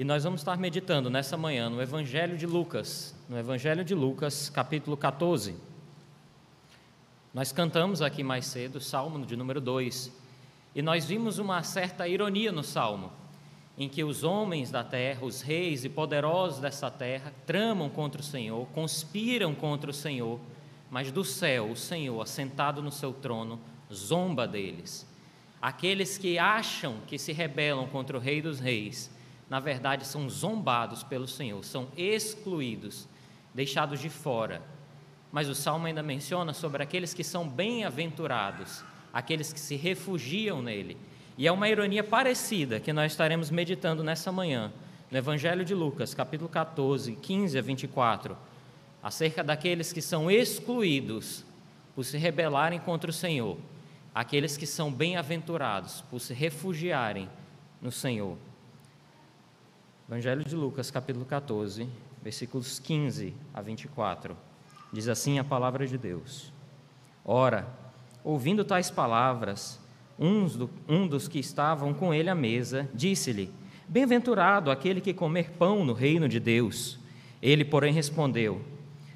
E nós vamos estar meditando nessa manhã no Evangelho de Lucas, no Evangelho de Lucas, capítulo 14. Nós cantamos aqui mais cedo o Salmo de número 2, e nós vimos uma certa ironia no Salmo, em que os homens da terra, os reis e poderosos dessa terra, tramam contra o Senhor, conspiram contra o Senhor, mas do céu o Senhor, assentado no seu trono, zomba deles. Aqueles que acham que se rebelam contra o Rei dos Reis, na verdade, são zombados pelo Senhor, são excluídos, deixados de fora. Mas o salmo ainda menciona sobre aqueles que são bem-aventurados, aqueles que se refugiam nele. E é uma ironia parecida que nós estaremos meditando nessa manhã, no Evangelho de Lucas, capítulo 14, 15 a 24, acerca daqueles que são excluídos por se rebelarem contra o Senhor, aqueles que são bem-aventurados por se refugiarem no Senhor. Evangelho de Lucas, capítulo 14, versículos 15 a 24. Diz assim a palavra de Deus: Ora, ouvindo tais palavras, um dos que estavam com ele à mesa disse-lhe: Bem-aventurado aquele que comer pão no reino de Deus. Ele, porém, respondeu: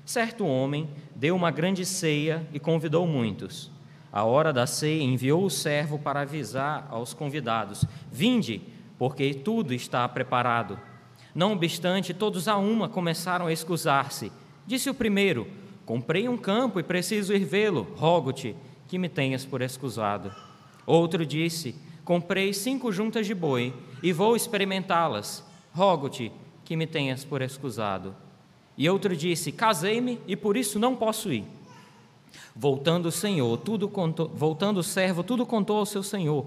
Certo homem deu uma grande ceia e convidou muitos. A hora da ceia enviou o servo para avisar aos convidados: Vinde porque tudo está preparado. Não obstante, todos a uma começaram a excusar-se. Disse o primeiro: Comprei um campo e preciso ir vê-lo. Rogo-te que me tenhas por excusado. Outro disse: Comprei cinco juntas de boi e vou experimentá-las. Rogo-te que me tenhas por excusado. E outro disse: Casei-me e por isso não posso ir. Voltando o Senhor, tudo contou, voltando o servo, tudo contou ao seu senhor.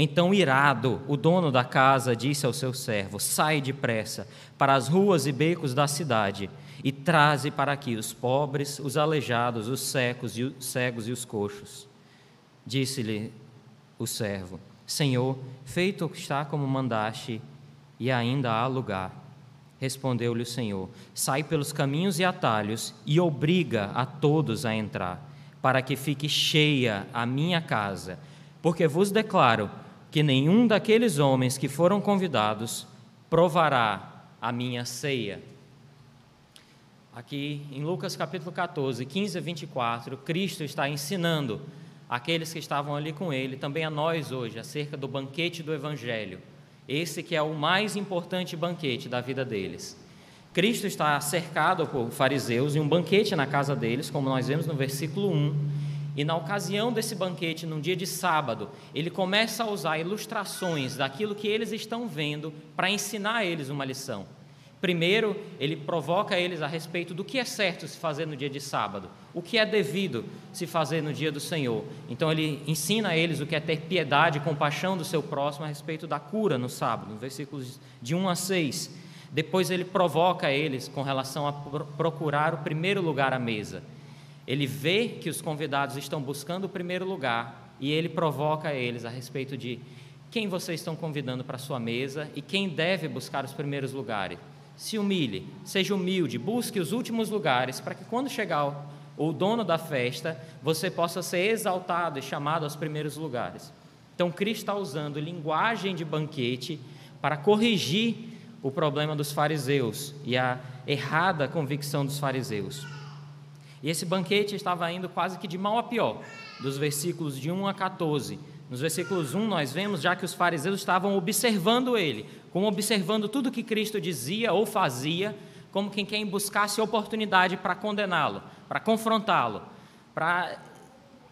Então, irado, o dono da casa disse ao seu servo: Sai depressa para as ruas e becos da cidade e traze para aqui os pobres, os aleijados, os secos e os cegos e os coxos. Disse-lhe o servo: Senhor, feito está como mandaste, e ainda há lugar. Respondeu-lhe o Senhor: Sai pelos caminhos e atalhos e obriga a todos a entrar, para que fique cheia a minha casa, porque vos declaro que nenhum daqueles homens que foram convidados provará a minha ceia. Aqui em Lucas capítulo 14, 15 a 24, Cristo está ensinando aqueles que estavam ali com ele, também a nós hoje, acerca do banquete do Evangelho. Esse que é o mais importante banquete da vida deles. Cristo está cercado por fariseus em um banquete na casa deles, como nós vemos no versículo 1. E na ocasião desse banquete, num dia de sábado, ele começa a usar ilustrações daquilo que eles estão vendo para ensinar a eles uma lição. Primeiro, ele provoca eles a respeito do que é certo se fazer no dia de sábado, o que é devido se fazer no dia do Senhor. Então, ele ensina a eles o que é ter piedade e compaixão do seu próximo a respeito da cura no sábado, nos versículos de 1 a 6. Depois, ele provoca eles com relação a procurar o primeiro lugar à mesa. Ele vê que os convidados estão buscando o primeiro lugar e ele provoca eles a respeito de quem vocês estão convidando para sua mesa e quem deve buscar os primeiros lugares. Se humilhe, seja humilde, busque os últimos lugares para que quando chegar o dono da festa, você possa ser exaltado e chamado aos primeiros lugares. Então, Cristo está usando linguagem de banquete para corrigir o problema dos fariseus e a errada convicção dos fariseus. E esse banquete estava indo quase que de mal a pior, dos versículos de 1 a 14. Nos versículos 1 nós vemos já que os fariseus estavam observando ele, como observando tudo que Cristo dizia ou fazia, como quem quem buscasse oportunidade para condená-lo, para confrontá-lo, para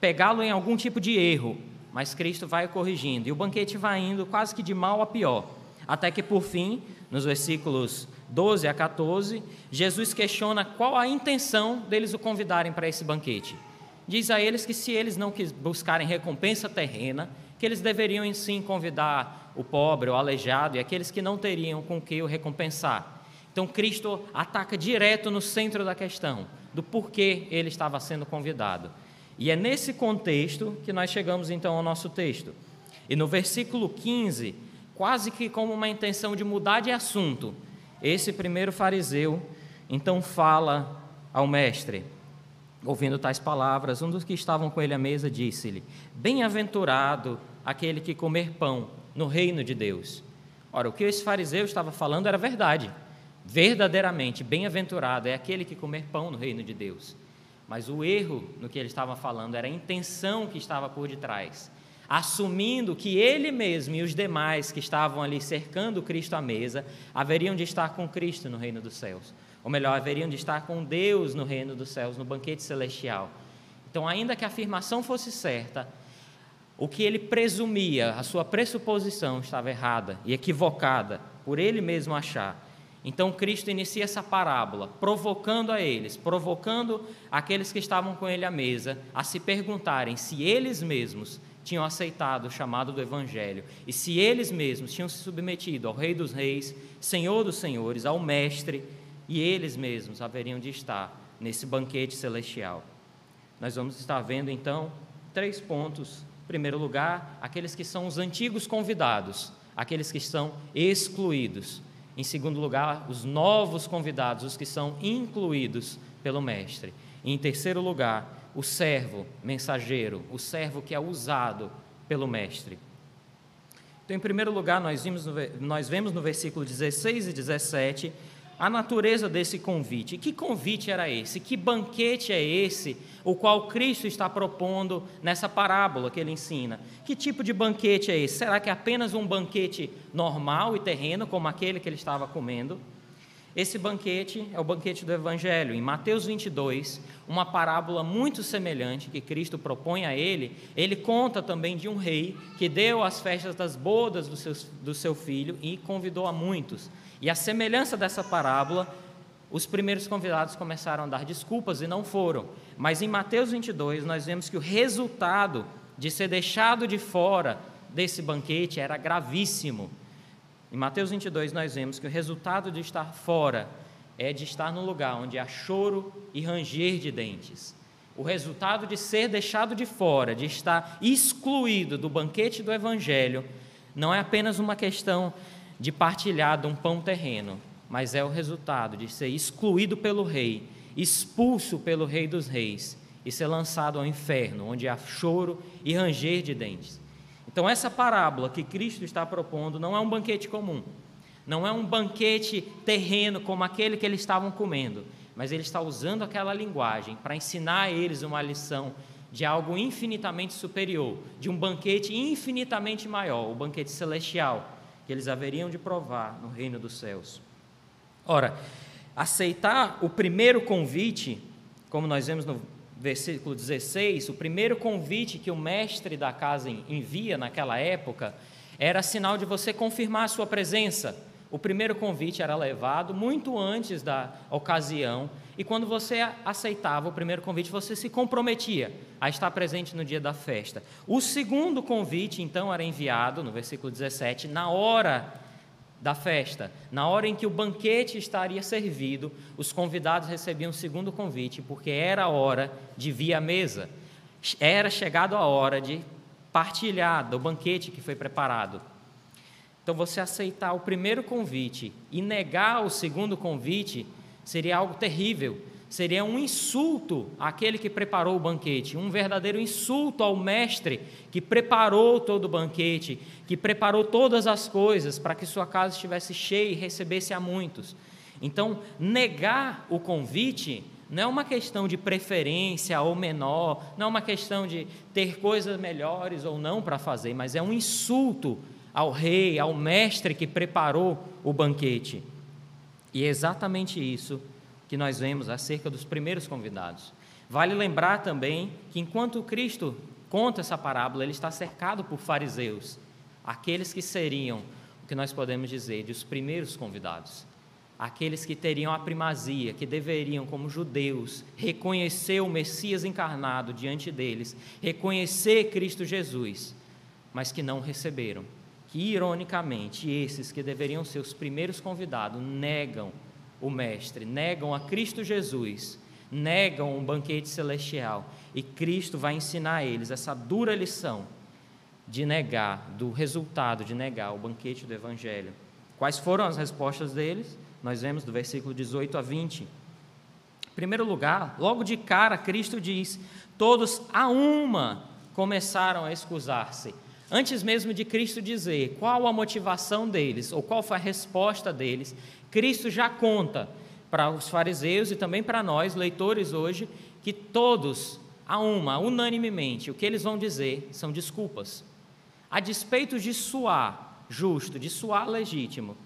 pegá-lo em algum tipo de erro. Mas Cristo vai corrigindo, e o banquete vai indo quase que de mal a pior, até que por fim, nos versículos 12 a 14, Jesus questiona qual a intenção deles o convidarem para esse banquete. Diz a eles que se eles não buscarem recompensa terrena, que eles deveriam sim convidar o pobre, o aleijado e aqueles que não teriam com que o recompensar. Então Cristo ataca direto no centro da questão, do porquê ele estava sendo convidado. E é nesse contexto que nós chegamos então ao nosso texto. E no versículo 15, quase que como uma intenção de mudar de assunto, esse primeiro fariseu então fala ao mestre. Ouvindo tais palavras, um dos que estavam com ele à mesa disse-lhe: Bem-aventurado aquele que comer pão no reino de Deus. Ora, o que esse fariseu estava falando era verdade. Verdadeiramente, bem-aventurado é aquele que comer pão no reino de Deus. Mas o erro no que ele estava falando era a intenção que estava por detrás. Assumindo que ele mesmo e os demais que estavam ali cercando Cristo à mesa haveriam de estar com Cristo no reino dos céus. Ou melhor, haveriam de estar com Deus no reino dos céus, no banquete celestial. Então, ainda que a afirmação fosse certa, o que ele presumia, a sua pressuposição estava errada e equivocada, por ele mesmo achar. Então Cristo inicia essa parábola, provocando a eles, provocando aqueles que estavam com ele à mesa, a se perguntarem se eles mesmos tinham aceitado o chamado do Evangelho e se eles mesmos tinham se submetido ao Rei dos Reis, Senhor dos Senhores, ao Mestre, e eles mesmos haveriam de estar nesse banquete celestial. Nós vamos estar vendo então três pontos em primeiro lugar, aqueles que são os antigos convidados, aqueles que estão excluídos. Em segundo lugar, os novos convidados, os que são incluídos pelo Mestre. E em terceiro lugar, o servo mensageiro, o servo que é usado pelo Mestre. Então, em primeiro lugar, nós, vimos nós vemos no versículo 16 e 17 a natureza desse convite. Que convite era esse? Que banquete é esse o qual Cristo está propondo nessa parábola que ele ensina? Que tipo de banquete é esse? Será que é apenas um banquete normal e terreno, como aquele que ele estava comendo? Esse banquete é o banquete do Evangelho. Em Mateus 22, uma parábola muito semelhante que Cristo propõe a ele, ele conta também de um rei que deu as festas das bodas do seu, do seu filho e convidou a muitos. E a semelhança dessa parábola, os primeiros convidados começaram a dar desculpas e não foram. Mas em Mateus 22, nós vemos que o resultado de ser deixado de fora desse banquete era gravíssimo. Em Mateus 22, nós vemos que o resultado de estar fora é de estar num lugar onde há choro e ranger de dentes. O resultado de ser deixado de fora, de estar excluído do banquete do Evangelho, não é apenas uma questão de partilhar de um pão terreno, mas é o resultado de ser excluído pelo rei, expulso pelo rei dos reis e ser lançado ao inferno, onde há choro e ranger de dentes. Então, essa parábola que Cristo está propondo não é um banquete comum, não é um banquete terreno como aquele que eles estavam comendo, mas ele está usando aquela linguagem para ensinar a eles uma lição de algo infinitamente superior, de um banquete infinitamente maior, o banquete celestial, que eles haveriam de provar no reino dos céus. Ora, aceitar o primeiro convite, como nós vemos no versículo 16, o primeiro convite que o mestre da casa envia naquela época era sinal de você confirmar a sua presença. O primeiro convite era levado muito antes da ocasião, e quando você aceitava o primeiro convite, você se comprometia a estar presente no dia da festa. O segundo convite, então, era enviado, no versículo 17, na hora da festa, na hora em que o banquete estaria servido, os convidados recebiam o segundo convite, porque era a hora de vir à mesa, era chegado a hora de partilhar do banquete que foi preparado. Então, você aceitar o primeiro convite e negar o segundo convite seria algo terrível, seria um insulto àquele que preparou o banquete, um verdadeiro insulto ao mestre que preparou todo o banquete, que preparou todas as coisas para que sua casa estivesse cheia e recebesse a muitos. Então, negar o convite não é uma questão de preferência ou menor, não é uma questão de ter coisas melhores ou não para fazer, mas é um insulto ao rei, ao mestre que preparou o banquete. E é exatamente isso que nós vemos acerca dos primeiros convidados. Vale lembrar também que enquanto Cristo conta essa parábola, ele está cercado por fariseus, aqueles que seriam o que nós podemos dizer de os primeiros convidados, aqueles que teriam a primazia, que deveriam, como judeus, reconhecer o Messias encarnado diante deles, reconhecer Cristo Jesus, mas que não receberam. Que, ironicamente, esses que deveriam ser os primeiros convidados negam o Mestre, negam a Cristo Jesus, negam um banquete celestial. E Cristo vai ensinar a eles essa dura lição de negar, do resultado de negar o banquete do Evangelho. Quais foram as respostas deles? Nós vemos do versículo 18 a 20. Em primeiro lugar, logo de cara, Cristo diz: Todos a uma começaram a excusar-se. Antes mesmo de Cristo dizer qual a motivação deles ou qual foi a resposta deles, Cristo já conta para os fariseus e também para nós, leitores hoje, que todos, a uma, unanimemente, o que eles vão dizer são desculpas. A despeito de suar justo, de suar legítimo,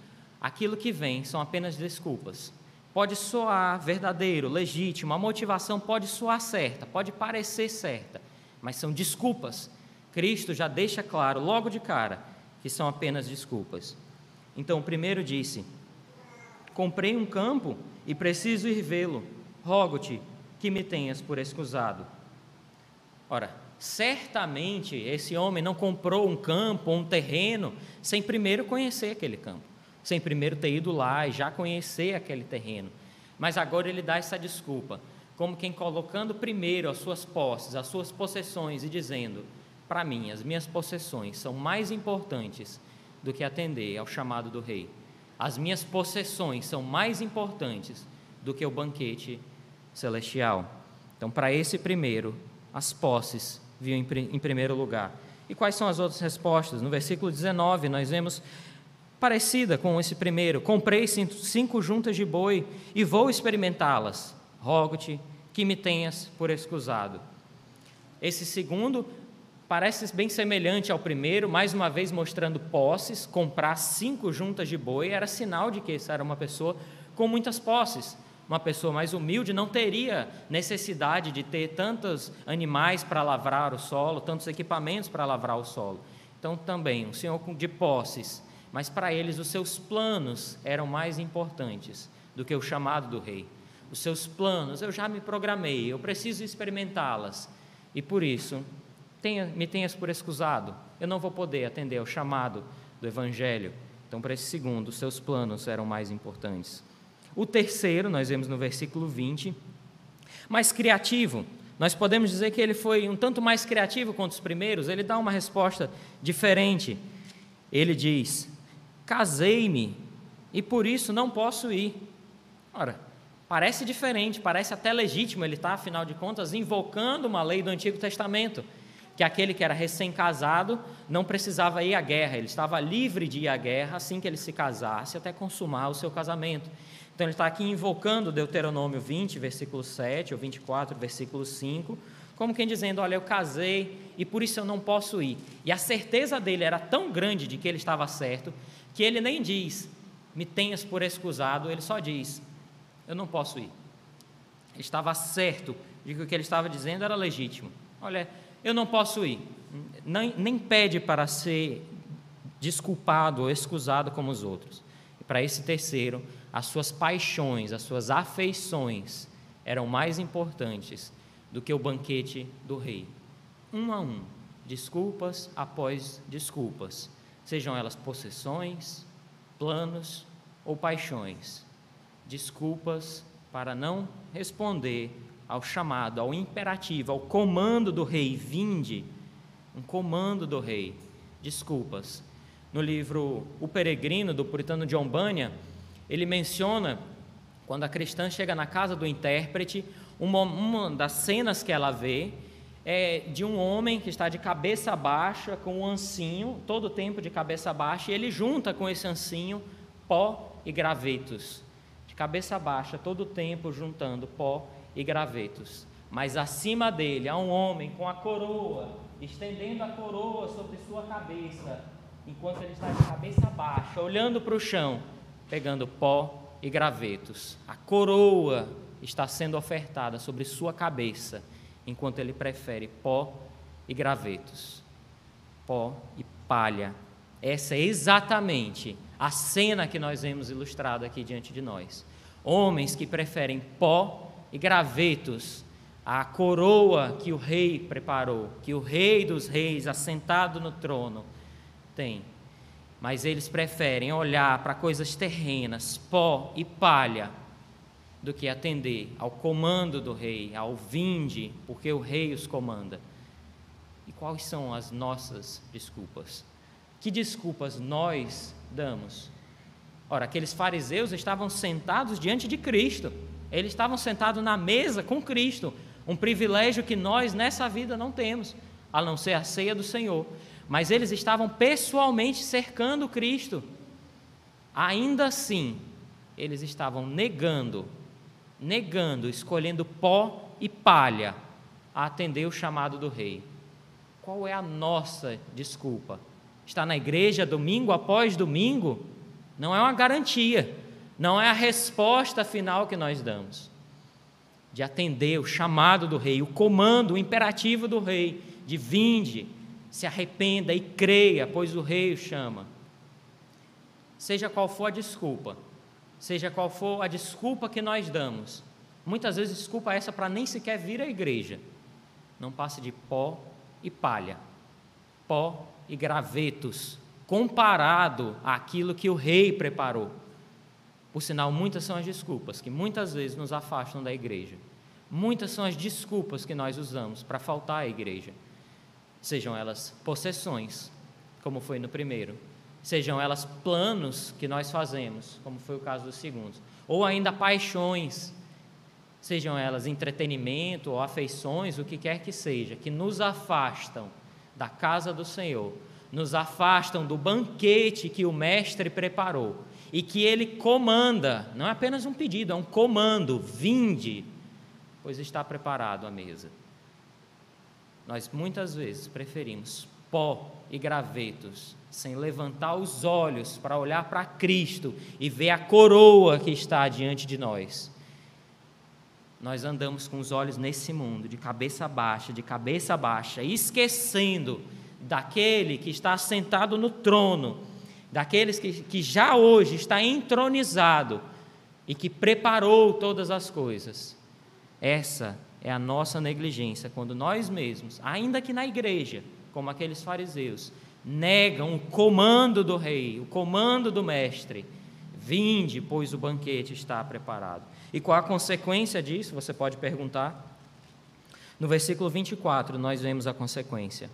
aquilo que vem são apenas desculpas. Pode soar verdadeiro, legítimo, a motivação pode soar certa, pode parecer certa, mas são desculpas. Cristo já deixa claro, logo de cara, que são apenas desculpas. Então, o primeiro disse: Comprei um campo e preciso ir vê-lo. Rogo-te que me tenhas por escusado. Ora, certamente esse homem não comprou um campo, um terreno, sem primeiro conhecer aquele campo, sem primeiro ter ido lá e já conhecer aquele terreno. Mas agora ele dá essa desculpa, como quem colocando primeiro as suas posses, as suas possessões e dizendo: para mim, as minhas possessões são mais importantes do que atender ao chamado do rei. As minhas possessões são mais importantes do que o banquete celestial. Então, para esse primeiro, as posses viam em, primeiro lugar. E quais são as outras respostas? No versículo 19, nós vemos parecida com esse primeiro: Comprei cinco juntas de boi e vou experimentá-las. Rogo-te que me tenhas por escusado. Esse segundo parece bem semelhante ao primeiro, mais uma vez mostrando posses. Comprar cinco juntas de boi era sinal de que essa era uma pessoa com muitas posses. Uma pessoa mais humilde não teria necessidade de ter tantos animais para lavrar o solo, tantos equipamentos para lavrar o solo. Então, também, um senhor de posses, mas para eles os seus planos eram mais importantes do que o chamado do rei. Os seus planos, eu já me programei, eu preciso experimentá-las. E por isso tenha, me tenhas por excusado, eu não vou poder atender ao chamado do Evangelho. Então, para esse segundo, seus planos eram mais importantes. O terceiro, nós vemos no versículo 20, mais criativo. Nós podemos dizer que ele foi um tanto mais criativo quanto os primeiros, ele dá uma resposta diferente. Ele diz: Casei-me e por isso não posso ir. Ora, parece diferente, parece até legítimo, ele está, afinal de contas, invocando uma lei do Antigo Testamento que aquele que era recém-casado não precisava ir à guerra, ele estava livre de ir à guerra assim que ele se casasse, até consumar o seu casamento. Então ele está aqui invocando Deuteronômio 20, versículo 7, ou 24, versículo 5, como quem dizendo: Olha, eu casei e por isso eu não posso ir. E a certeza dele era tão grande de que ele estava certo, que ele nem diz, me tenhas por excusado, ele só diz, eu não posso ir. Ele estava certo de que o que ele estava dizendo era legítimo. Olha, eu não posso ir. Nem, nem pede para ser desculpado ou excusado como os outros. E para esse terceiro, as suas paixões, as suas afeições eram mais importantes do que o banquete do rei. Um a um, desculpas após desculpas, sejam elas possessões, planos ou paixões. Desculpas para não responder ao chamado, ao imperativo, ao comando do rei, vinde, um comando do rei. Desculpas. No livro O Peregrino, do puritano John Bunyan, ele menciona, quando a cristã chega na casa do intérprete, uma, uma das cenas que ela vê é de um homem que está de cabeça baixa, com um ancinho, todo o tempo de cabeça baixa, e ele junta com esse ancinho pó e gravetos. De cabeça baixa, todo o tempo juntando pó e gravetos. Mas acima dele há um homem com a coroa, estendendo a coroa sobre sua cabeça, enquanto ele está de cabeça baixa, olhando para o chão, pegando pó e gravetos. A coroa está sendo ofertada sobre sua cabeça, enquanto ele prefere pó e gravetos. Pó e palha. Essa é exatamente a cena que nós vemos ilustrada aqui diante de nós. Homens que preferem pó e gravetos, a coroa que o rei preparou, que o rei dos reis, assentado no trono, tem. Mas eles preferem olhar para coisas terrenas, pó e palha, do que atender ao comando do rei, ao vinde, porque o rei os comanda. E quais são as nossas desculpas? Que desculpas nós damos? Ora, aqueles fariseus estavam sentados diante de Cristo. Eles estavam sentados na mesa com Cristo, um privilégio que nós nessa vida não temos, a não ser a ceia do Senhor. mas eles estavam pessoalmente cercando Cristo. Ainda assim, eles estavam negando, negando, escolhendo pó e palha a atender o chamado do rei. Qual é a nossa desculpa? Está na igreja domingo após domingo? Não é uma garantia, não é a resposta final que nós damos. De atender o chamado do rei, o comando, o imperativo do rei, de vinde, se arrependa e creia, pois o rei o chama. Seja qual for a desculpa, seja qual for a desculpa que nós damos, muitas vezes desculpa essa para nem sequer vir à igreja, não passe de pó e palha, pó e gravetos, comparado àquilo que o rei preparou. Por sinal, muitas são as desculpas que muitas vezes nos afastam da igreja. Muitas são as desculpas que nós usamos para faltar à igreja. Sejam elas possessões, como foi no primeiro, sejam elas planos que nós fazemos, como foi o caso do segundo, ou ainda paixões, sejam elas entretenimento ou afeições, o que quer que seja, que nos afastam da casa do Senhor, nos afastam do banquete que o Mestre preparou e que ele comanda, não é apenas um pedido, é um comando: vinde, pois está preparado a mesa. Nós muitas vezes preferimos pó e gravetos, sem levantar os olhos para olhar para Cristo e ver a coroa que está diante de nós. Nós andamos com os olhos nesse mundo, de cabeça baixa, de cabeça baixa, esquecendo daquele que está sentado no trono, daqueles que, que já hoje está entronizado e que preparou todas as coisas. Essa é a nossa negligência, quando nós mesmos, ainda que na igreja, como aqueles fariseus, negam o comando do rei, o comando do mestre. Vinde, pois o banquete está preparado. E qual a consequência disso? Você pode perguntar. No versículo 24, nós vemos a consequência.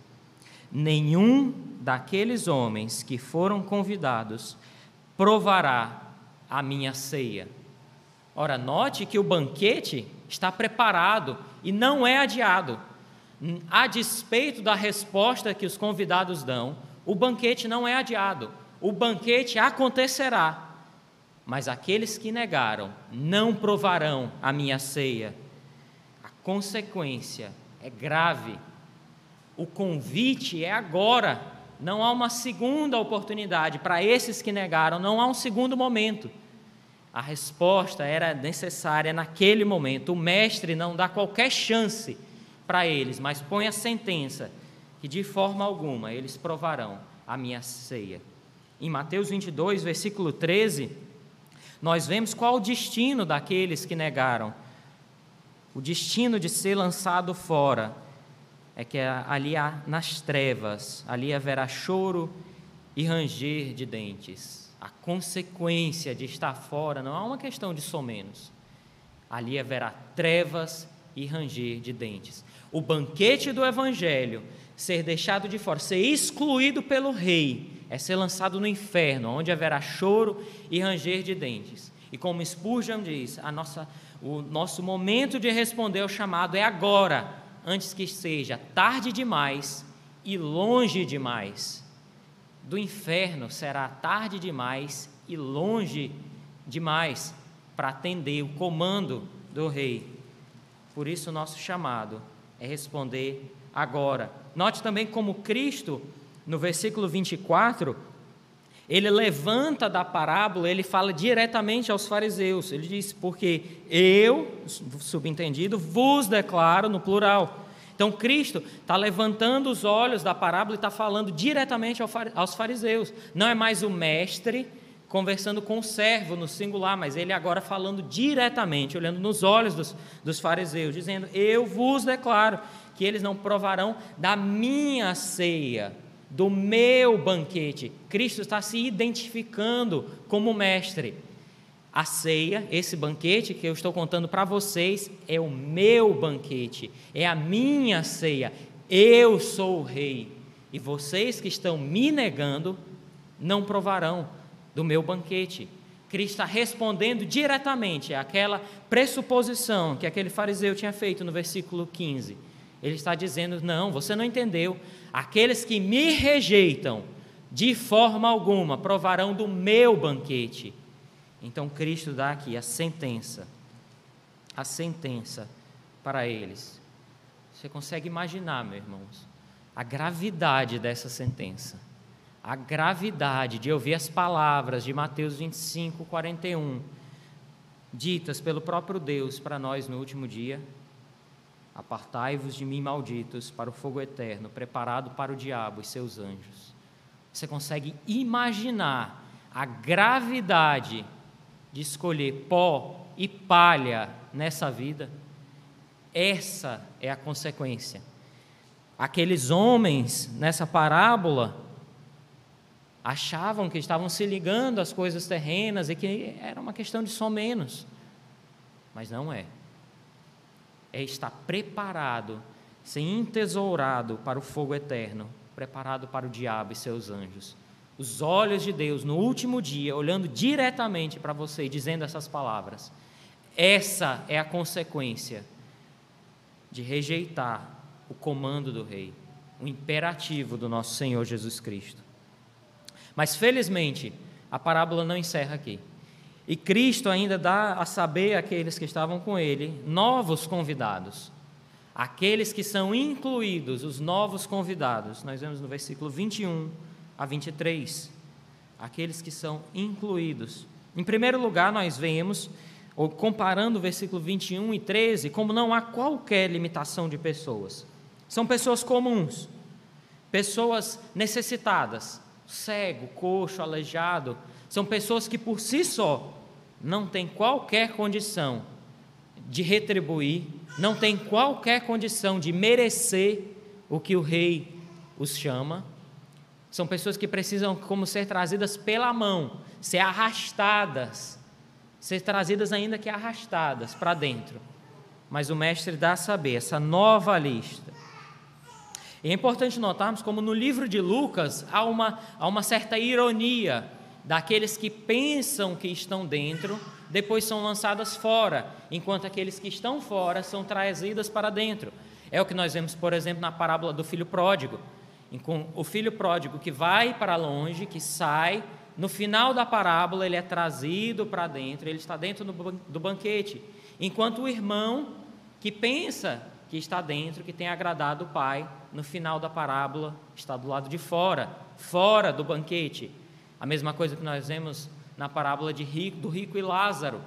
Nenhum daqueles homens que foram convidados provará a minha ceia. Ora, note que o banquete está preparado e não é adiado. A despeito da resposta que os convidados dão, o banquete não é adiado, o banquete acontecerá. Mas aqueles que negaram não provarão a minha ceia. A consequência é grave. O convite é agora. Não há uma segunda oportunidade para esses que negaram, não há um segundo momento. A resposta era necessária naquele momento. O mestre não dá qualquer chance para eles, mas põe a sentença que de forma alguma eles provarão a minha ceia. Em Mateus 22, versículo 13, nós vemos qual o destino daqueles que negaram. O destino de ser lançado fora é que ali há nas trevas, ali haverá choro e ranger de dentes a consequência de estar fora não é uma questão de somenos. Ali haverá trevas e ranger de dentes. O banquete do evangelho, ser deixado de fora, ser excluído pelo rei, é ser lançado no inferno, onde haverá choro e ranger de dentes. E como Spurgeon diz, a nossa, o nosso momento de responder ao chamado é agora, antes que seja tarde demais e longe demais do inferno será tarde demais e longe demais para atender o comando do rei. Por isso, nosso chamado é responder agora. Note também como Cristo, no versículo 24, ele levanta da parábola, ele fala diretamente aos fariseus. Ele diz: Porque eu, subentendido, vos declaro, no plural, então Cristo está levantando os olhos da parábola e está falando diretamente aos fariseus. Não é mais o mestre conversando com o servo no singular, mas ele agora falando diretamente, olhando nos olhos dos, dos fariseus, dizendo: Eu vos declaro que eles não provarão da minha ceia, do meu banquete. Cristo está se identificando como mestre. A ceia, esse banquete que eu estou contando para vocês, é o meu banquete, é a minha ceia. Eu sou o rei. E vocês que estão me negando, não provarão do meu banquete. Cristo está respondendo diretamente àquela pressuposição que aquele fariseu tinha feito no versículo 15. Ele está dizendo: não, você não entendeu. Aqueles que me rejeitam, de forma alguma, provarão do meu banquete. Então Cristo dá aqui a sentença, a sentença para eles. Você consegue imaginar, meus irmãos, a gravidade dessa sentença, a gravidade de ouvir as palavras de Mateus 25, 41, ditas pelo próprio Deus para nós no último dia. Apartai-vos de mim, malditos, para o fogo eterno, preparado para o diabo e seus anjos. Você consegue imaginar a gravidade de escolher pó e palha nessa vida? Essa é a consequência. Aqueles homens nessa parábola achavam que estavam se ligando às coisas terrenas e que era uma questão de só menos. Mas não é é estar preparado, ser entesourado para o fogo eterno, preparado para o diabo e seus anjos. Os olhos de Deus no último dia, olhando diretamente para você e dizendo essas palavras. Essa é a consequência de rejeitar o comando do Rei, o imperativo do nosso Senhor Jesus Cristo. Mas felizmente, a parábola não encerra aqui. E Cristo ainda dá a saber àqueles que estavam com ele novos convidados. Aqueles que são incluídos, os novos convidados. Nós vemos no versículo 21 a 23. Aqueles que são incluídos. Em primeiro lugar, nós vemos, ou comparando o versículo 21 e 13, como não há qualquer limitação de pessoas. São pessoas comuns, pessoas necessitadas, cego, coxo, aleijado, são pessoas que por si só não têm qualquer condição de retribuir, não têm qualquer condição de merecer o que o rei os chama. São pessoas que precisam como ser trazidas pela mão, ser arrastadas, ser trazidas ainda que arrastadas para dentro. Mas o mestre dá a saber essa nova lista. E é importante notarmos como no livro de Lucas há uma, há uma certa ironia daqueles que pensam que estão dentro, depois são lançadas fora, enquanto aqueles que estão fora são trazidas para dentro. É o que nós vemos, por exemplo, na parábola do filho pródigo. O filho pródigo que vai para longe, que sai, no final da parábola ele é trazido para dentro, ele está dentro do banquete, enquanto o irmão que pensa que está dentro, que tem agradado o pai, no final da parábola está do lado de fora, fora do banquete. A mesma coisa que nós vemos na parábola rico, do rico e Lázaro,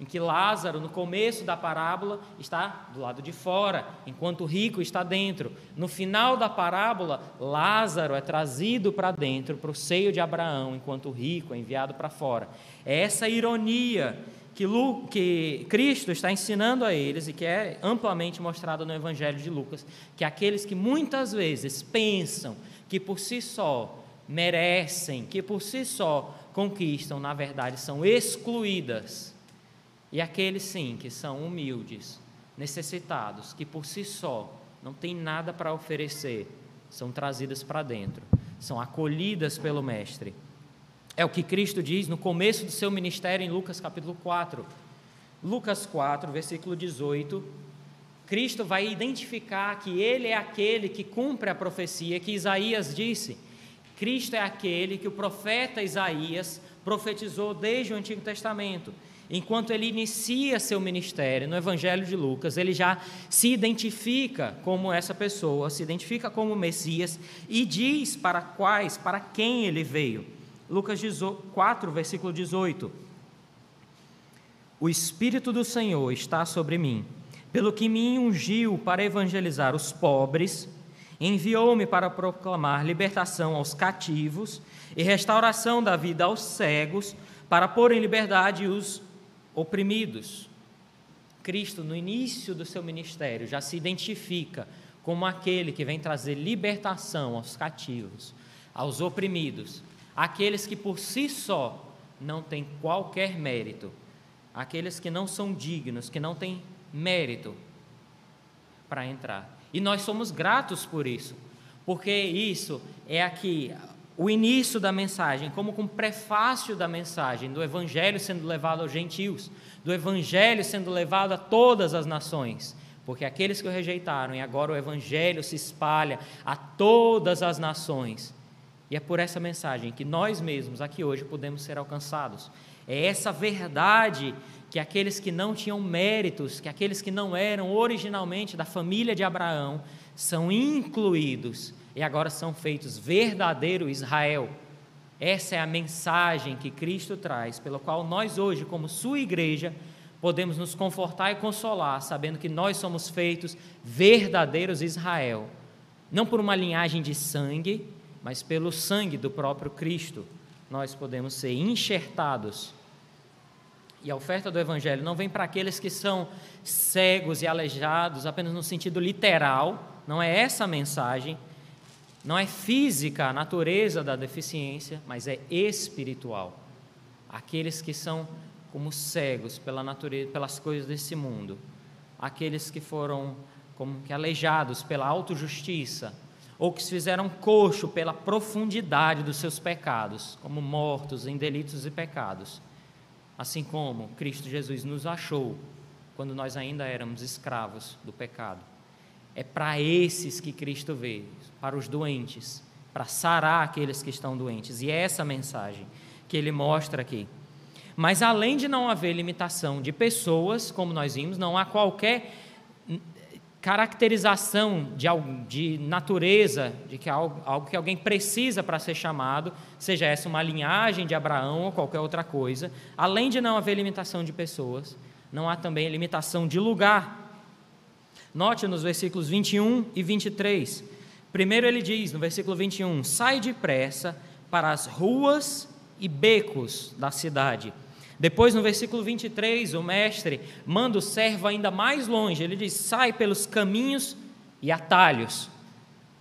em que Lázaro, no começo da parábola, está do lado de fora, enquanto o rico está dentro. No final da parábola, Lázaro é trazido para dentro, para o seio de Abraão, enquanto o rico é enviado para fora. É essa ironia que, Lu, que Cristo está ensinando a eles e que é amplamente mostrada no Evangelho de Lucas, que aqueles que muitas vezes pensam que por si só merecem, que por si só conquistam, na verdade são excluídas. E aqueles sim que são humildes, necessitados, que por si só não têm nada para oferecer, são trazidas para dentro, são acolhidas pelo Mestre. É o que Cristo diz no começo do seu ministério em Lucas capítulo 4. Lucas 4, versículo 18. Cristo vai identificar que ele é aquele que cumpre a profecia que Isaías disse Cristo é aquele que o profeta Isaías profetizou desde o Antigo Testamento. Enquanto ele inicia seu ministério no Evangelho de Lucas, ele já se identifica como essa pessoa, se identifica como Messias e diz para quais, para quem ele veio. Lucas 4, versículo 18. O Espírito do Senhor está sobre mim, pelo que me ungiu para evangelizar os pobres Enviou-me para proclamar libertação aos cativos e restauração da vida aos cegos, para pôr em liberdade os oprimidos. Cristo, no início do seu ministério, já se identifica como aquele que vem trazer libertação aos cativos, aos oprimidos, aqueles que por si só não têm qualquer mérito, aqueles que não são dignos, que não têm mérito para entrar. E nós somos gratos por isso, porque isso é aqui o início da mensagem, como com prefácio da mensagem, do Evangelho sendo levado aos gentios, do Evangelho sendo levado a todas as nações, porque aqueles que o rejeitaram, e agora o Evangelho se espalha a todas as nações. E é por essa mensagem que nós mesmos aqui hoje podemos ser alcançados. É essa verdade que aqueles que não tinham méritos, que aqueles que não eram originalmente da família de Abraão, são incluídos e agora são feitos verdadeiro Israel. Essa é a mensagem que Cristo traz, pela qual nós hoje, como sua igreja, podemos nos confortar e consolar, sabendo que nós somos feitos verdadeiros Israel, não por uma linhagem de sangue, mas pelo sangue do próprio Cristo. Nós podemos ser enxertados. E a oferta do Evangelho não vem para aqueles que são cegos e aleijados apenas no sentido literal, não é essa a mensagem, não é física a natureza da deficiência, mas é espiritual. Aqueles que são como cegos pela natureza, pelas coisas desse mundo, aqueles que foram como que aleijados pela autojustiça, ou que se fizeram coxo pela profundidade dos seus pecados, como mortos em delitos e pecados. Assim como Cristo Jesus nos achou quando nós ainda éramos escravos do pecado. É para esses que Cristo veio, para os doentes, para sarar aqueles que estão doentes. E é essa mensagem que ele mostra aqui. Mas além de não haver limitação de pessoas, como nós vimos, não há qualquer caracterização de, de natureza, de que algo, algo que alguém precisa para ser chamado, seja essa uma linhagem de Abraão ou qualquer outra coisa. Além de não haver limitação de pessoas, não há também limitação de lugar. Note nos versículos 21 e 23. Primeiro ele diz, no versículo 21, sai depressa para as ruas e becos da cidade depois, no versículo 23, o mestre manda o servo ainda mais longe. Ele diz: sai pelos caminhos e atalhos.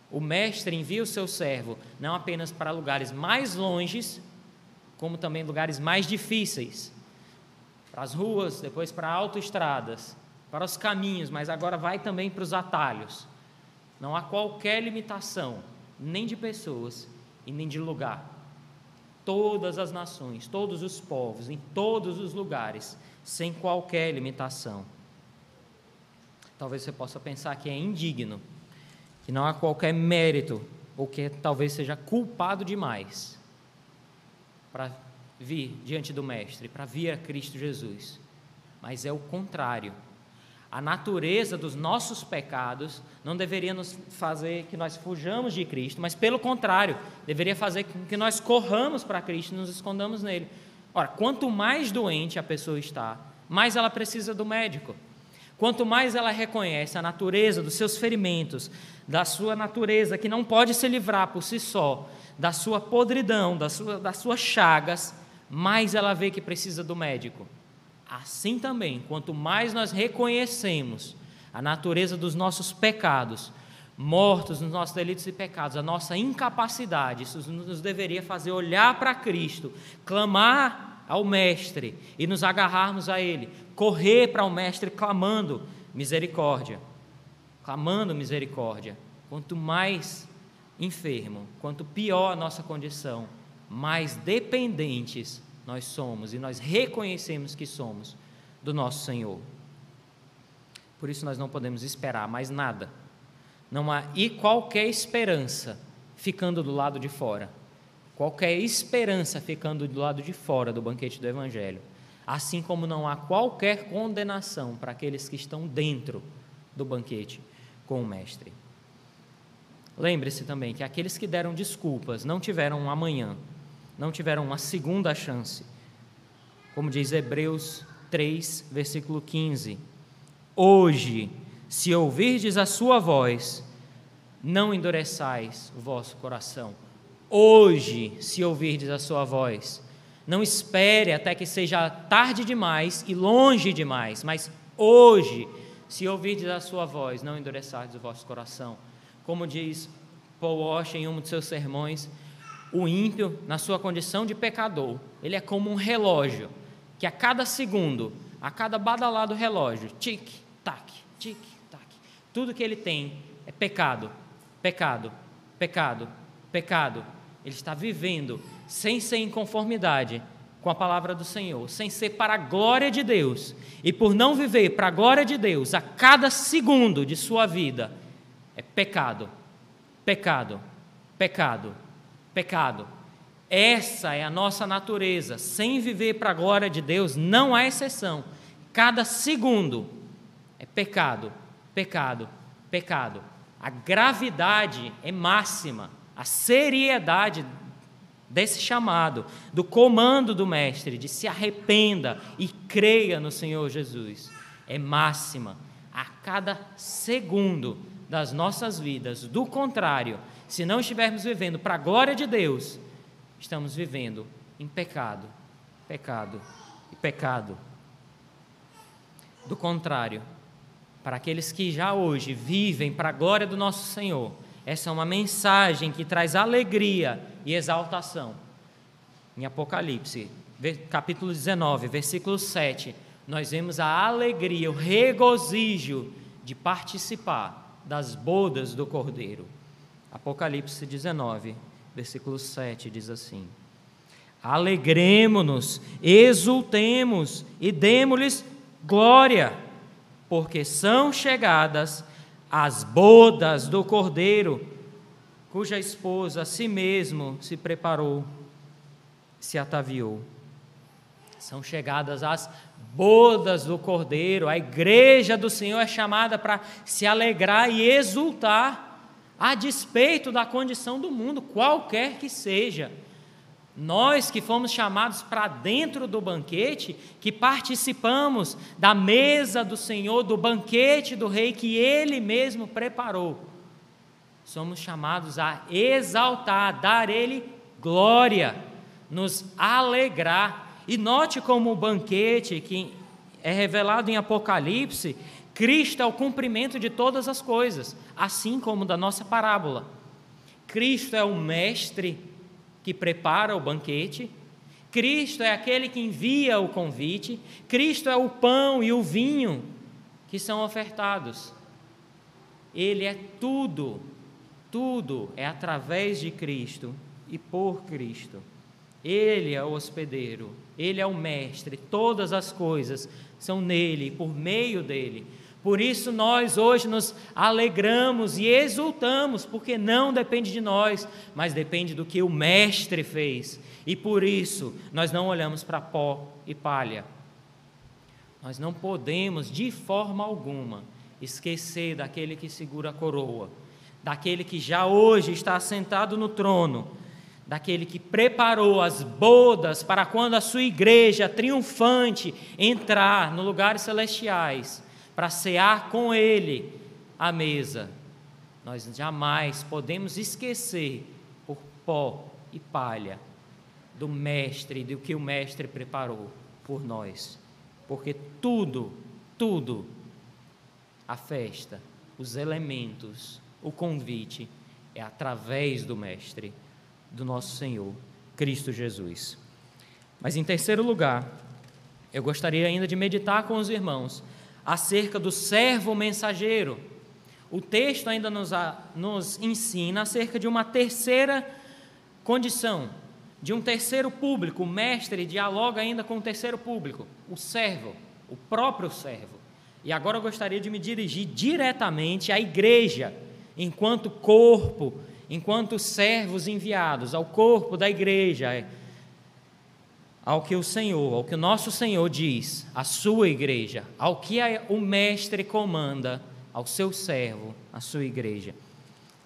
O mestre envia o seu servo não apenas para lugares mais longes, como também lugares mais difíceis para as ruas, depois para autoestradas, para os caminhos, mas agora vai também para os atalhos. Não há qualquer limitação, nem de pessoas e nem de lugar todas as nações, todos os povos, em todos os lugares, sem qualquer limitação. Talvez você possa pensar que é indigno, que não há qualquer mérito, ou que talvez seja culpado demais para vir diante do Mestre, para vir a Cristo Jesus. Mas é o contrário a natureza dos nossos pecados não deveria nos fazer que nós fujamos de Cristo, mas pelo contrário, deveria fazer com que nós corramos para Cristo e nos escondamos nele. Ora, quanto mais doente a pessoa está, mais ela precisa do médico. Quanto mais ela reconhece a natureza dos seus ferimentos, da sua natureza que não pode se livrar por si só, da sua podridão, das suas, das suas chagas, mais ela vê que precisa do médico. Assim também, quanto mais nós reconhecemos a natureza dos nossos pecados, mortos nos nossos delitos e pecados, a nossa incapacidade, isso nos deveria fazer olhar para Cristo, clamar ao Mestre e nos agarrarmos a Ele, correr para o Mestre clamando misericórdia, clamando misericórdia. Quanto mais enfermo, quanto pior a nossa condição, mais dependentes nós somos e nós reconhecemos que somos do nosso Senhor. Por isso nós não podemos esperar mais nada. Não há e qualquer esperança ficando do lado de fora. Qualquer esperança ficando do lado de fora do banquete do evangelho. Assim como não há qualquer condenação para aqueles que estão dentro do banquete com o mestre. Lembre-se também que aqueles que deram desculpas não tiveram um amanhã, não tiveram uma segunda chance. Como diz Hebreus 3, versículo 15: Hoje, se ouvirdes a sua voz, não endureçais o vosso coração. Hoje, se ouvirdes a sua voz, não espere até que seja tarde demais e longe demais, mas hoje, se ouvirdes a sua voz, não endureçais o vosso coração. Como diz Paul Walsh em um de seus sermões, o ímpio, na sua condição de pecador, ele é como um relógio, que a cada segundo, a cada badalado relógio, tic, tac, tic, tac, tudo que ele tem é pecado, pecado, pecado, pecado. Ele está vivendo sem ser em conformidade com a palavra do Senhor, sem ser para a glória de Deus, e por não viver para a glória de Deus a cada segundo de sua vida, é pecado, pecado, pecado, pecado. Essa é a nossa natureza. Sem viver para a glória de Deus, não há exceção. Cada segundo é pecado, pecado, pecado. A gravidade é máxima, a seriedade desse chamado, do comando do Mestre, de se arrependa e creia no Senhor Jesus, é máxima a cada segundo das nossas vidas. Do contrário, se não estivermos vivendo para a glória de Deus, estamos vivendo em pecado, pecado e pecado. Do contrário, para aqueles que já hoje vivem para a glória do nosso Senhor, essa é uma mensagem que traz alegria e exaltação. Em Apocalipse, capítulo 19, versículo 7, nós vemos a alegria, o regozijo de participar das bodas do Cordeiro. Apocalipse 19, versículo 7 diz assim: Alegremos-nos, exultemos e demos-lhes glória, porque são chegadas as bodas do Cordeiro, cuja esposa a si mesmo se preparou, se ataviou. São chegadas as bodas do Cordeiro, a igreja do Senhor é chamada para se alegrar e exultar, a despeito da condição do mundo, qualquer que seja. Nós que fomos chamados para dentro do banquete, que participamos da mesa do Senhor, do banquete do Rei que Ele mesmo preparou, somos chamados a exaltar, a dar Ele glória, nos alegrar. E note como o banquete que é revelado em Apocalipse, Cristo é o cumprimento de todas as coisas, assim como da nossa parábola. Cristo é o mestre que prepara o banquete, Cristo é aquele que envia o convite, Cristo é o pão e o vinho que são ofertados. Ele é tudo, tudo é através de Cristo e por Cristo. Ele é o hospedeiro, ele é o mestre, todas as coisas são nele, por meio dele. Por isso nós hoje nos alegramos e exultamos, porque não depende de nós, mas depende do que o Mestre fez. E por isso nós não olhamos para pó e palha. Nós não podemos, de forma alguma, esquecer daquele que segura a coroa, daquele que já hoje está sentado no trono, daquele que preparou as bodas para quando a sua igreja triunfante entrar nos lugares celestiais para cear com Ele à mesa. Nós jamais podemos esquecer, por pó e palha, do Mestre, do que o Mestre preparou por nós. Porque tudo, tudo, a festa, os elementos, o convite, é através do Mestre, do nosso Senhor, Cristo Jesus. Mas em terceiro lugar, eu gostaria ainda de meditar com os irmãos acerca do servo mensageiro. O texto ainda nos, nos ensina acerca de uma terceira condição, de um terceiro público. O mestre dialoga ainda com o terceiro público, o servo, o próprio servo. E agora eu gostaria de me dirigir diretamente à igreja, enquanto corpo, enquanto servos enviados, ao corpo da igreja, ao que o Senhor, ao que o nosso Senhor diz, à sua igreja, ao que o Mestre comanda ao seu servo, à sua igreja.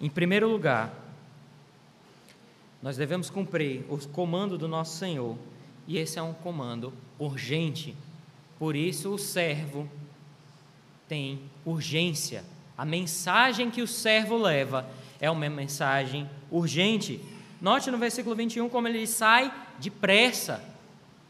Em primeiro lugar, nós devemos cumprir o comando do nosso Senhor, e esse é um comando urgente. Por isso, o servo tem urgência. A mensagem que o servo leva é uma mensagem urgente. Note no versículo 21 como ele sai depressa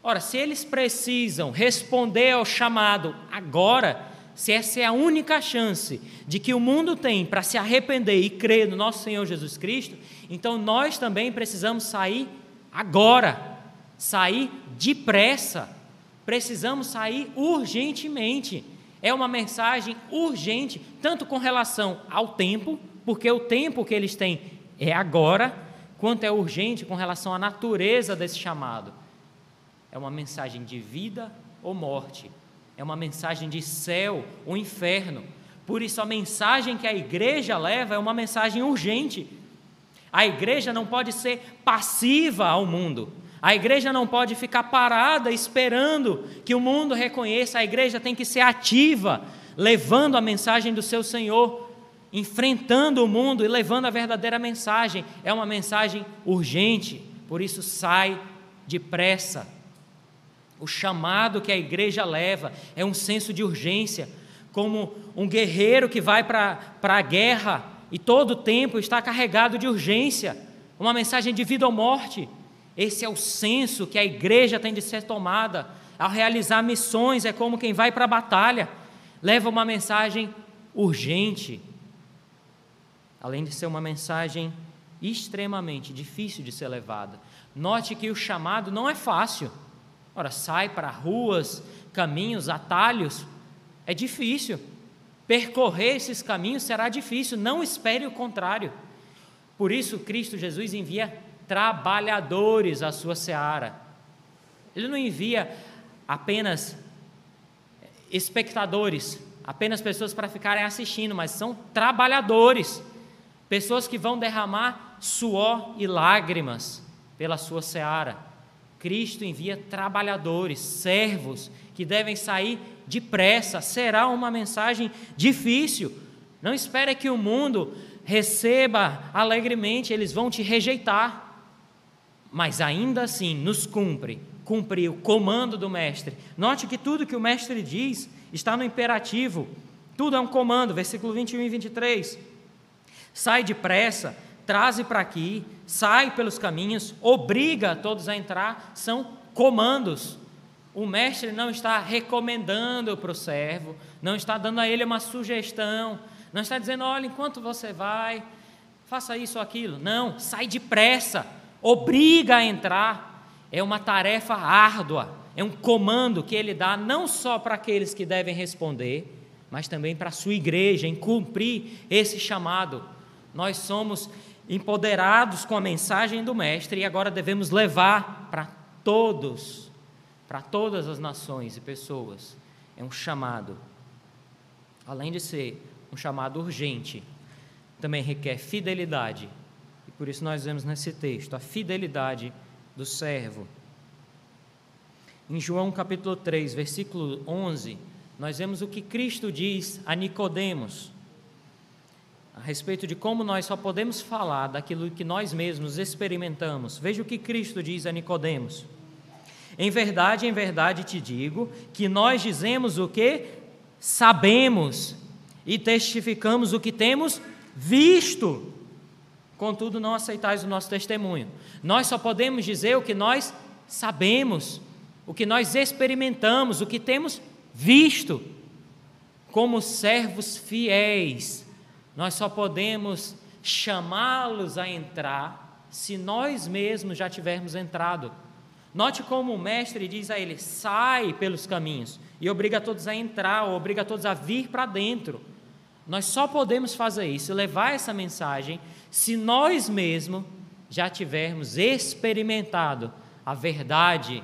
Ora, se eles precisam responder ao chamado agora, se essa é a única chance de que o mundo tem para se arrepender e crer no nosso Senhor Jesus Cristo, então nós também precisamos sair agora, sair depressa, precisamos sair urgentemente. É uma mensagem urgente, tanto com relação ao tempo, porque o tempo que eles têm é agora, quanto é urgente com relação à natureza desse chamado é uma mensagem de vida ou morte, é uma mensagem de céu ou inferno. Por isso, a mensagem que a igreja leva é uma mensagem urgente. A igreja não pode ser passiva ao mundo. A igreja não pode ficar parada esperando que o mundo reconheça. A igreja tem que ser ativa, levando a mensagem do seu Senhor, enfrentando o mundo e levando a verdadeira mensagem. É uma mensagem urgente, por isso sai depressa. O chamado que a igreja leva é um senso de urgência, como um guerreiro que vai para a guerra e todo o tempo está carregado de urgência, uma mensagem de vida ou morte. Esse é o senso que a igreja tem de ser tomada. Ao realizar missões, é como quem vai para a batalha, leva uma mensagem urgente, além de ser uma mensagem extremamente difícil de ser levada. Note que o chamado não é fácil. Ora, sai para ruas, caminhos, atalhos, é difícil. Percorrer esses caminhos será difícil, não espere o contrário. Por isso, Cristo Jesus envia trabalhadores à sua seara. Ele não envia apenas espectadores, apenas pessoas para ficarem assistindo, mas são trabalhadores, pessoas que vão derramar suor e lágrimas pela sua seara. Cristo envia trabalhadores, servos, que devem sair depressa. Será uma mensagem difícil. Não espere que o mundo receba alegremente, eles vão te rejeitar mas ainda assim nos cumpre cumprir o comando do mestre. Note que tudo que o mestre diz está no imperativo, tudo é um comando, versículo 21 e 23. Sai depressa, traze para aqui, sai pelos caminhos, obriga todos a entrar, são comandos. O mestre não está recomendando para o servo, não está dando a ele uma sugestão, não está dizendo, olha, enquanto você vai, faça isso ou aquilo. Não, sai depressa obriga a entrar, é uma tarefa árdua, é um comando que ele dá não só para aqueles que devem responder, mas também para a sua igreja, em cumprir esse chamado. Nós somos empoderados com a mensagem do Mestre e agora devemos levar para todos, para todas as nações e pessoas. É um chamado. Além de ser um chamado urgente, também requer fidelidade por isso nós vemos nesse texto a fidelidade do servo. Em João capítulo 3, versículo 11, nós vemos o que Cristo diz a Nicodemos a respeito de como nós só podemos falar daquilo que nós mesmos experimentamos. Veja o que Cristo diz a Nicodemos. Em verdade, em verdade te digo que nós dizemos o que sabemos e testificamos o que temos visto, contudo não aceitais o nosso testemunho. Nós só podemos dizer o que nós sabemos, o que nós experimentamos, o que temos visto. Como servos fiéis, nós só podemos chamá-los a entrar se nós mesmos já tivermos entrado. Note como o mestre diz a ele: sai pelos caminhos, e obriga todos a entrar, ou obriga todos a vir para dentro. Nós só podemos fazer isso, levar essa mensagem, se nós mesmos já tivermos experimentado a verdade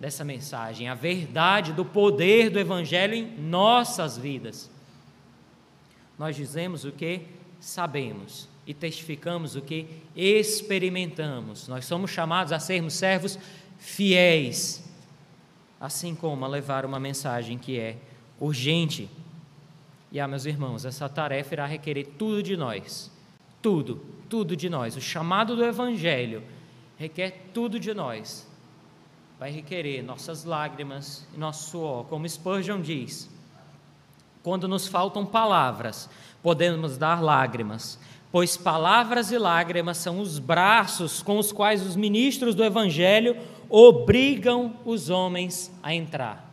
dessa mensagem, a verdade do poder do Evangelho em nossas vidas. Nós dizemos o que sabemos e testificamos o que experimentamos. Nós somos chamados a sermos servos fiéis, assim como a levar uma mensagem que é urgente e ah, meus irmãos, essa tarefa irá requerer tudo de nós. Tudo, tudo de nós. O chamado do Evangelho requer tudo de nós. Vai requerer nossas lágrimas e nosso suor. Como Spurgeon diz: quando nos faltam palavras, podemos dar lágrimas, pois palavras e lágrimas são os braços com os quais os ministros do Evangelho obrigam os homens a entrar.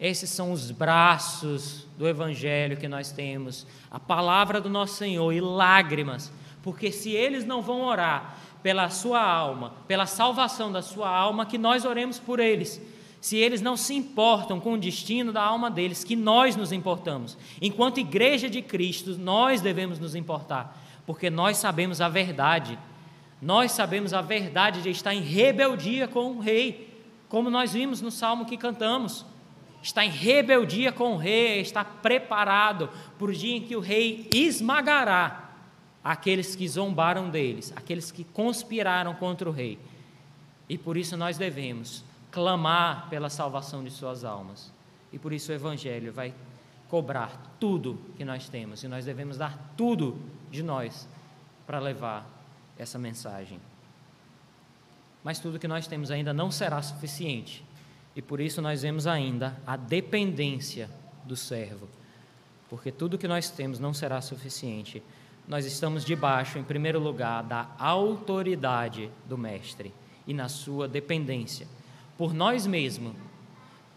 Esses são os braços do Evangelho que nós temos, a palavra do nosso Senhor e lágrimas, porque se eles não vão orar pela sua alma, pela salvação da sua alma, que nós oremos por eles. Se eles não se importam com o destino da alma deles, que nós nos importamos. Enquanto igreja de Cristo, nós devemos nos importar, porque nós sabemos a verdade. Nós sabemos a verdade de estar em rebeldia com o rei como nós vimos no salmo que cantamos. Está em rebeldia com o rei, está preparado para o dia em que o rei esmagará aqueles que zombaram deles, aqueles que conspiraram contra o rei. E por isso nós devemos clamar pela salvação de suas almas. E por isso o Evangelho vai cobrar tudo que nós temos, e nós devemos dar tudo de nós para levar essa mensagem mas tudo que nós temos ainda não será suficiente. E por isso nós vemos ainda a dependência do servo. Porque tudo que nós temos não será suficiente. Nós estamos debaixo, em primeiro lugar, da autoridade do Mestre e na sua dependência. Por nós mesmos,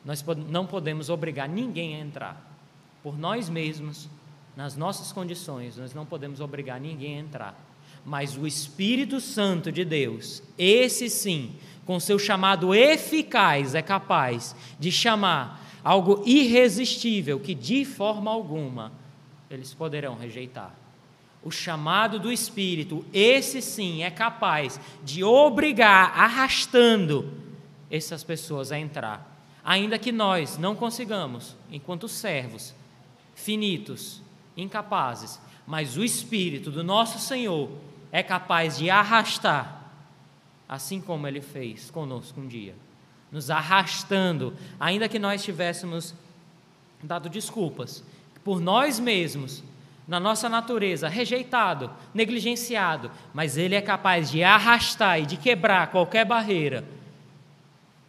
nós não podemos obrigar ninguém a entrar. Por nós mesmos, nas nossas condições, nós não podemos obrigar ninguém a entrar mas o Espírito Santo de Deus, esse sim, com seu chamado eficaz, é capaz de chamar algo irresistível que de forma alguma eles poderão rejeitar. O chamado do Espírito, esse sim, é capaz de obrigar, arrastando essas pessoas a entrar. Ainda que nós não consigamos, enquanto servos, finitos, incapazes, mas o Espírito do nosso Senhor é capaz de arrastar, assim como ele fez conosco um dia, nos arrastando, ainda que nós tivéssemos dado desculpas, por nós mesmos, na nossa natureza, rejeitado, negligenciado, mas ele é capaz de arrastar e de quebrar qualquer barreira,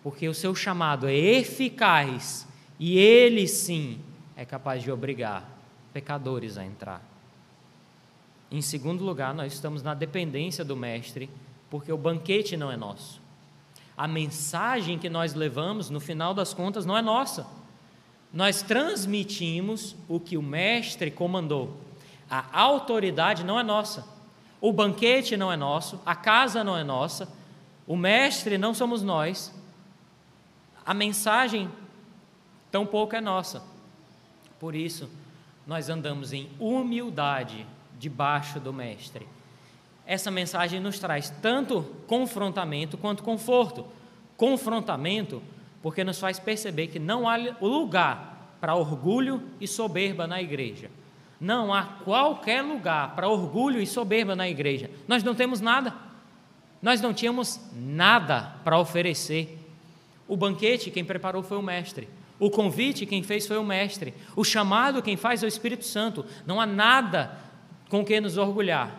porque o seu chamado é eficaz e ele sim é capaz de obrigar pecadores a entrar. Em segundo lugar, nós estamos na dependência do Mestre, porque o banquete não é nosso. A mensagem que nós levamos, no final das contas, não é nossa. Nós transmitimos o que o Mestre comandou. A autoridade não é nossa. O banquete não é nosso, a casa não é nossa, o Mestre não somos nós. A mensagem tampouco é nossa. Por isso, nós andamos em humildade debaixo do Mestre. Essa mensagem nos traz tanto confrontamento quanto conforto. Confrontamento, porque nos faz perceber que não há lugar para orgulho e soberba na igreja. Não há qualquer lugar para orgulho e soberba na igreja. Nós não temos nada. Nós não tínhamos nada para oferecer. O banquete, quem preparou foi o Mestre. O convite, quem fez foi o Mestre. O chamado, quem faz é o Espírito Santo. Não há nada com que nos orgulhar.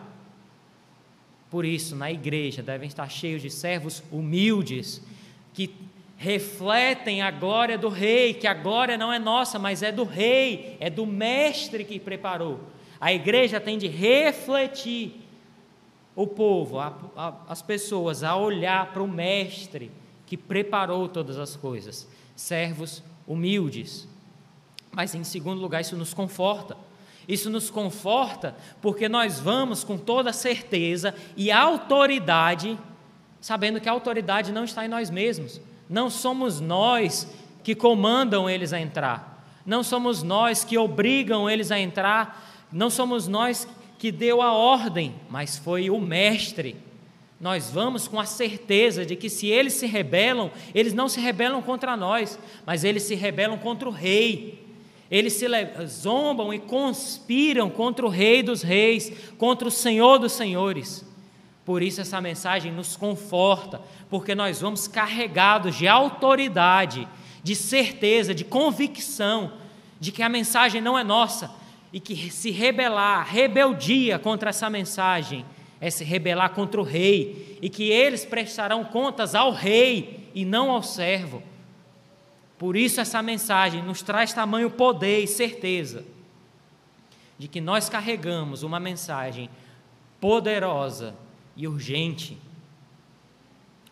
Por isso, na igreja devem estar cheios de servos humildes, que refletem a glória do Rei, que a glória não é nossa, mas é do Rei, é do Mestre que preparou. A igreja tem de refletir o povo, as pessoas, a olhar para o Mestre que preparou todas as coisas. Servos humildes. Mas, em segundo lugar, isso nos conforta isso nos conforta porque nós vamos com toda certeza e autoridade, sabendo que a autoridade não está em nós mesmos. Não somos nós que comandam eles a entrar. Não somos nós que obrigam eles a entrar. Não somos nós que deu a ordem, mas foi o mestre. Nós vamos com a certeza de que se eles se rebelam, eles não se rebelam contra nós, mas eles se rebelam contra o rei. Eles se zombam e conspiram contra o Rei dos Reis, contra o Senhor dos Senhores. Por isso, essa mensagem nos conforta, porque nós vamos carregados de autoridade, de certeza, de convicção, de que a mensagem não é nossa e que se rebelar, rebeldia contra essa mensagem, é se rebelar contra o Rei e que eles prestarão contas ao Rei e não ao servo. Por isso, essa mensagem nos traz tamanho poder e certeza de que nós carregamos uma mensagem poderosa e urgente.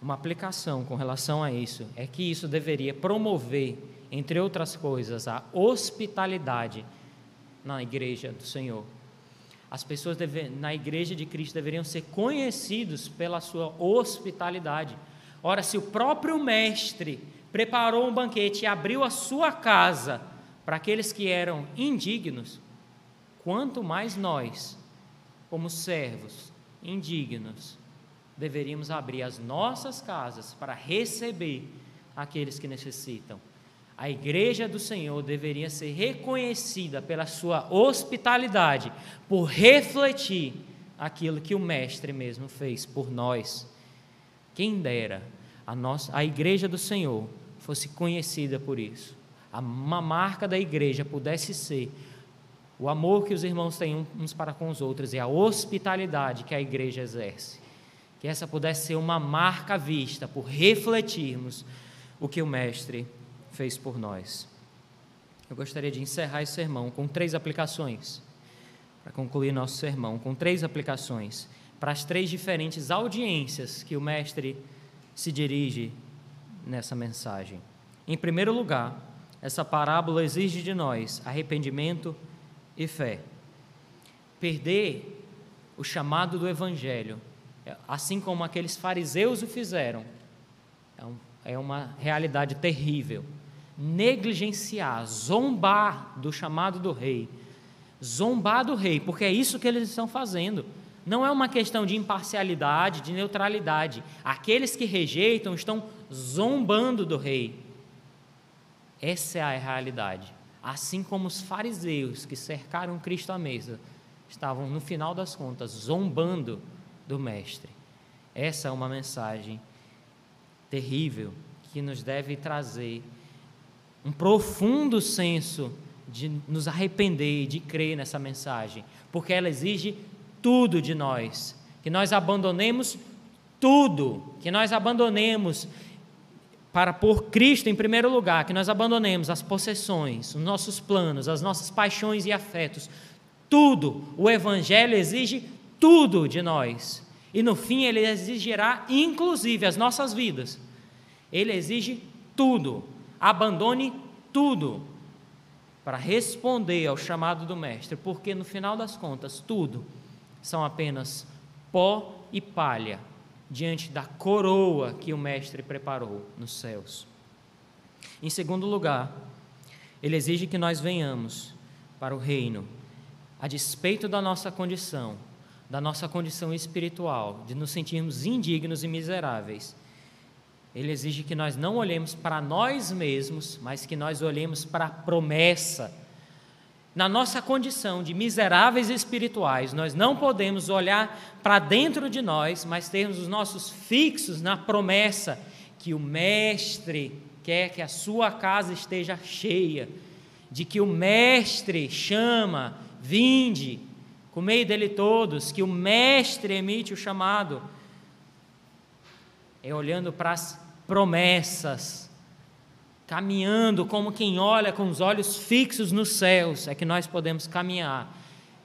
Uma aplicação com relação a isso é que isso deveria promover, entre outras coisas, a hospitalidade na igreja do Senhor. As pessoas deve, na igreja de Cristo deveriam ser conhecidos pela sua hospitalidade. Ora, se o próprio Mestre preparou um banquete e abriu a sua casa para aqueles que eram indignos, quanto mais nós, como servos indignos, deveríamos abrir as nossas casas para receber aqueles que necessitam. A igreja do Senhor deveria ser reconhecida pela sua hospitalidade, por refletir aquilo que o Mestre mesmo fez por nós. Quem dera a, nossa, a igreja do Senhor fosse conhecida por isso. Uma marca da igreja pudesse ser o amor que os irmãos têm uns para com os outros e a hospitalidade que a igreja exerce. Que essa pudesse ser uma marca vista por refletirmos o que o Mestre fez por nós. Eu gostaria de encerrar esse sermão com três aplicações, para concluir nosso sermão, com três aplicações para as três diferentes audiências que o Mestre se dirige nessa mensagem. Em primeiro lugar, essa parábola exige de nós arrependimento e fé. Perder o chamado do Evangelho, assim como aqueles fariseus o fizeram, é, é uma realidade terrível negligenciar, zombar do chamado do rei. Zombar do rei, porque é isso que eles estão fazendo. Não é uma questão de imparcialidade, de neutralidade. Aqueles que rejeitam estão zombando do rei. Essa é a realidade. Assim como os fariseus que cercaram Cristo à mesa estavam, no final das contas, zombando do Mestre. Essa é uma mensagem terrível que nos deve trazer um profundo senso de nos arrepender e de crer nessa mensagem, porque ela exige tudo de nós, que nós abandonemos tudo, que nós abandonemos para pôr Cristo em primeiro lugar, que nós abandonemos as possessões, os nossos planos, as nossas paixões e afetos, tudo. O Evangelho exige tudo de nós. E no fim ele exigirá inclusive as nossas vidas. Ele exige tudo abandone tudo para responder ao chamado do Mestre, porque no final das contas, tudo são apenas pó e palha diante da coroa que o Mestre preparou nos céus. Em segundo lugar, ele exige que nós venhamos para o reino, a despeito da nossa condição, da nossa condição espiritual, de nos sentirmos indignos e miseráveis ele exige que nós não olhemos para nós mesmos, mas que nós olhemos para a promessa. Na nossa condição de miseráveis espirituais, nós não podemos olhar para dentro de nós, mas termos os nossos fixos na promessa que o Mestre quer que a sua casa esteja cheia, de que o Mestre chama, vinde, com meio dele todos, que o Mestre emite o chamado é olhando para as promessas, caminhando como quem olha com os olhos fixos nos céus, é que nós podemos caminhar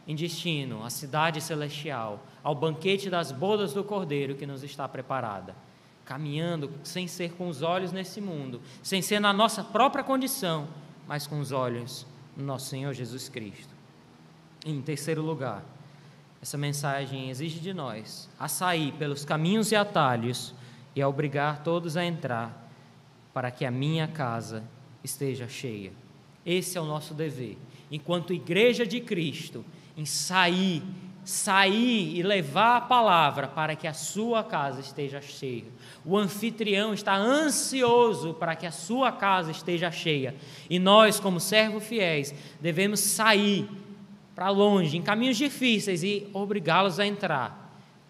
em destino à cidade celestial, ao banquete das bodas do Cordeiro que nos está preparada. Caminhando sem ser com os olhos nesse mundo, sem ser na nossa própria condição, mas com os olhos no nosso Senhor Jesus Cristo. Em terceiro lugar, essa mensagem exige de nós a sair pelos caminhos e atalhos e a obrigar todos a entrar, para que a minha casa esteja cheia. Esse é o nosso dever, enquanto Igreja de Cristo, em sair, sair e levar a palavra para que a sua casa esteja cheia. O anfitrião está ansioso para que a sua casa esteja cheia. E nós, como servos fiéis, devemos sair para longe, em caminhos difíceis e obrigá-los a entrar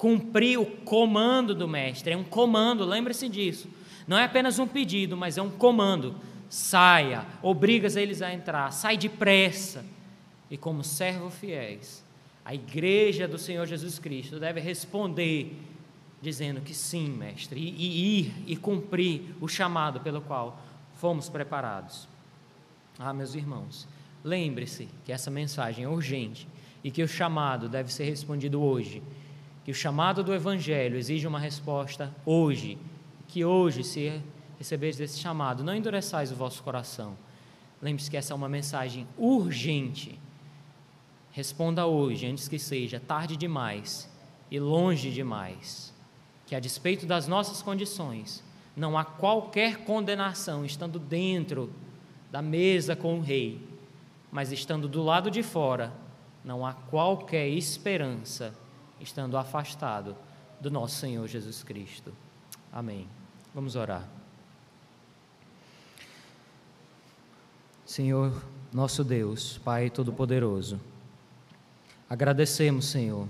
cumprir o comando do mestre. É um comando, lembre-se disso. Não é apenas um pedido, mas é um comando. Saia, obrigas eles a entrar, sai depressa. E como servo fiéis, a igreja do Senhor Jesus Cristo deve responder dizendo que sim, mestre, e, ir e cumprir o chamado pelo qual fomos preparados. Ah, meus irmãos, lembre-se que essa mensagem é urgente e que o chamado deve ser respondido hoje que o chamado do Evangelho exige uma resposta hoje, que hoje, se receberes esse chamado, não endureçais o vosso coração. Lembre-se que essa é uma mensagem urgente. Responda hoje, antes que seja tarde demais e longe demais. Que a despeito das nossas condições, não há qualquer condenação estando dentro da mesa com o rei, mas estando do lado de fora, não há qualquer esperança estando afastado do nosso Senhor Jesus Cristo. Amém. Vamos orar. Senhor, nosso Deus, Pai Todo-Poderoso, agradecemos, Senhor,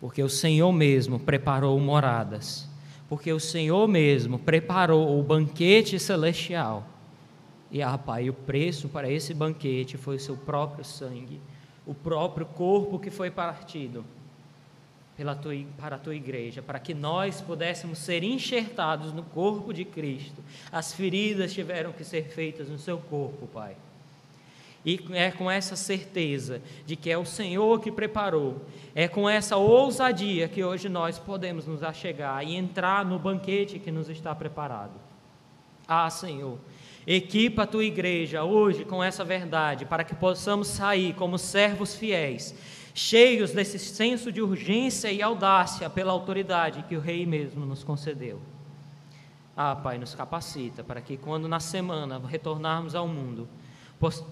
porque o Senhor mesmo preparou moradas, porque o Senhor mesmo preparou o banquete celestial. E, ah, Pai, o preço para esse banquete foi o seu próprio sangue, o próprio corpo que foi partido pela tua, para a tua igreja, para que nós pudéssemos ser enxertados no corpo de Cristo. As feridas tiveram que ser feitas no seu corpo, Pai. E é com essa certeza de que é o Senhor que preparou, é com essa ousadia que hoje nós podemos nos achegar e entrar no banquete que nos está preparado. Ah, Senhor, equipa a tua igreja hoje com essa verdade, para que possamos sair como servos fiéis cheios desse senso de urgência e audácia pela autoridade que o Rei mesmo nos concedeu. Ah, Pai, nos capacita para que quando na semana retornarmos ao mundo,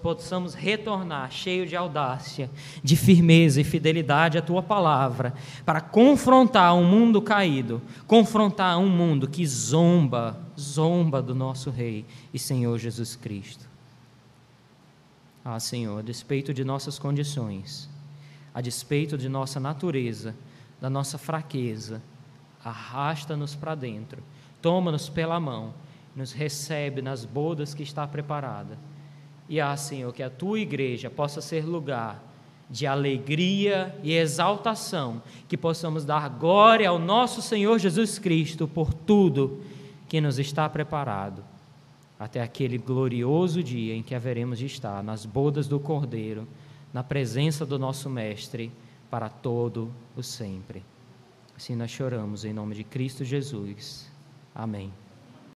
possamos retornar cheio de audácia, de firmeza e fidelidade à tua palavra, para confrontar um mundo caído, confrontar um mundo que zomba, zomba do nosso Rei e Senhor Jesus Cristo. Ah, Senhor, a despeito de nossas condições, a despeito de nossa natureza, da nossa fraqueza, arrasta-nos para dentro, toma-nos pela mão, nos recebe nas bodas que está preparada. E ah, Senhor, que a tua igreja possa ser lugar de alegria e exaltação, que possamos dar glória ao nosso Senhor Jesus Cristo por tudo que nos está preparado, até aquele glorioso dia em que haveremos de estar nas bodas do Cordeiro na presença do nosso Mestre para todo o sempre. Assim nós choramos em nome de Cristo Jesus. Amém.